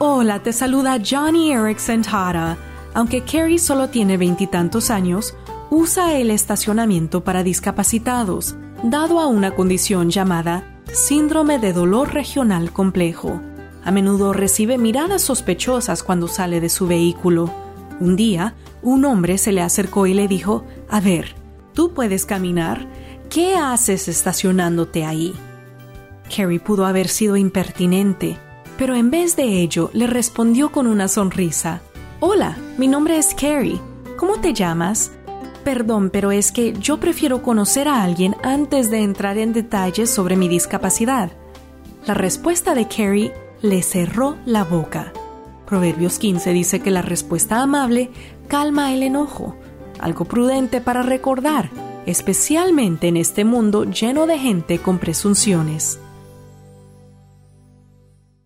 Hola, te saluda Johnny Erickson Tara. Aunque Carrie solo tiene veintitantos años, usa el estacionamiento para discapacitados, dado a una condición llamada síndrome de dolor regional complejo. A menudo recibe miradas sospechosas cuando sale de su vehículo. Un día, un hombre se le acercó y le dijo, A ver, ¿tú puedes caminar? ¿Qué haces estacionándote ahí? Carrie pudo haber sido impertinente, pero en vez de ello le respondió con una sonrisa. Hola, mi nombre es Carrie. ¿Cómo te llamas? Perdón, pero es que yo prefiero conocer a alguien antes de entrar en detalles sobre mi discapacidad. La respuesta de Carrie le cerró la boca. Proverbios 15 dice que la respuesta amable calma el enojo, algo prudente para recordar, especialmente en este mundo lleno de gente con presunciones.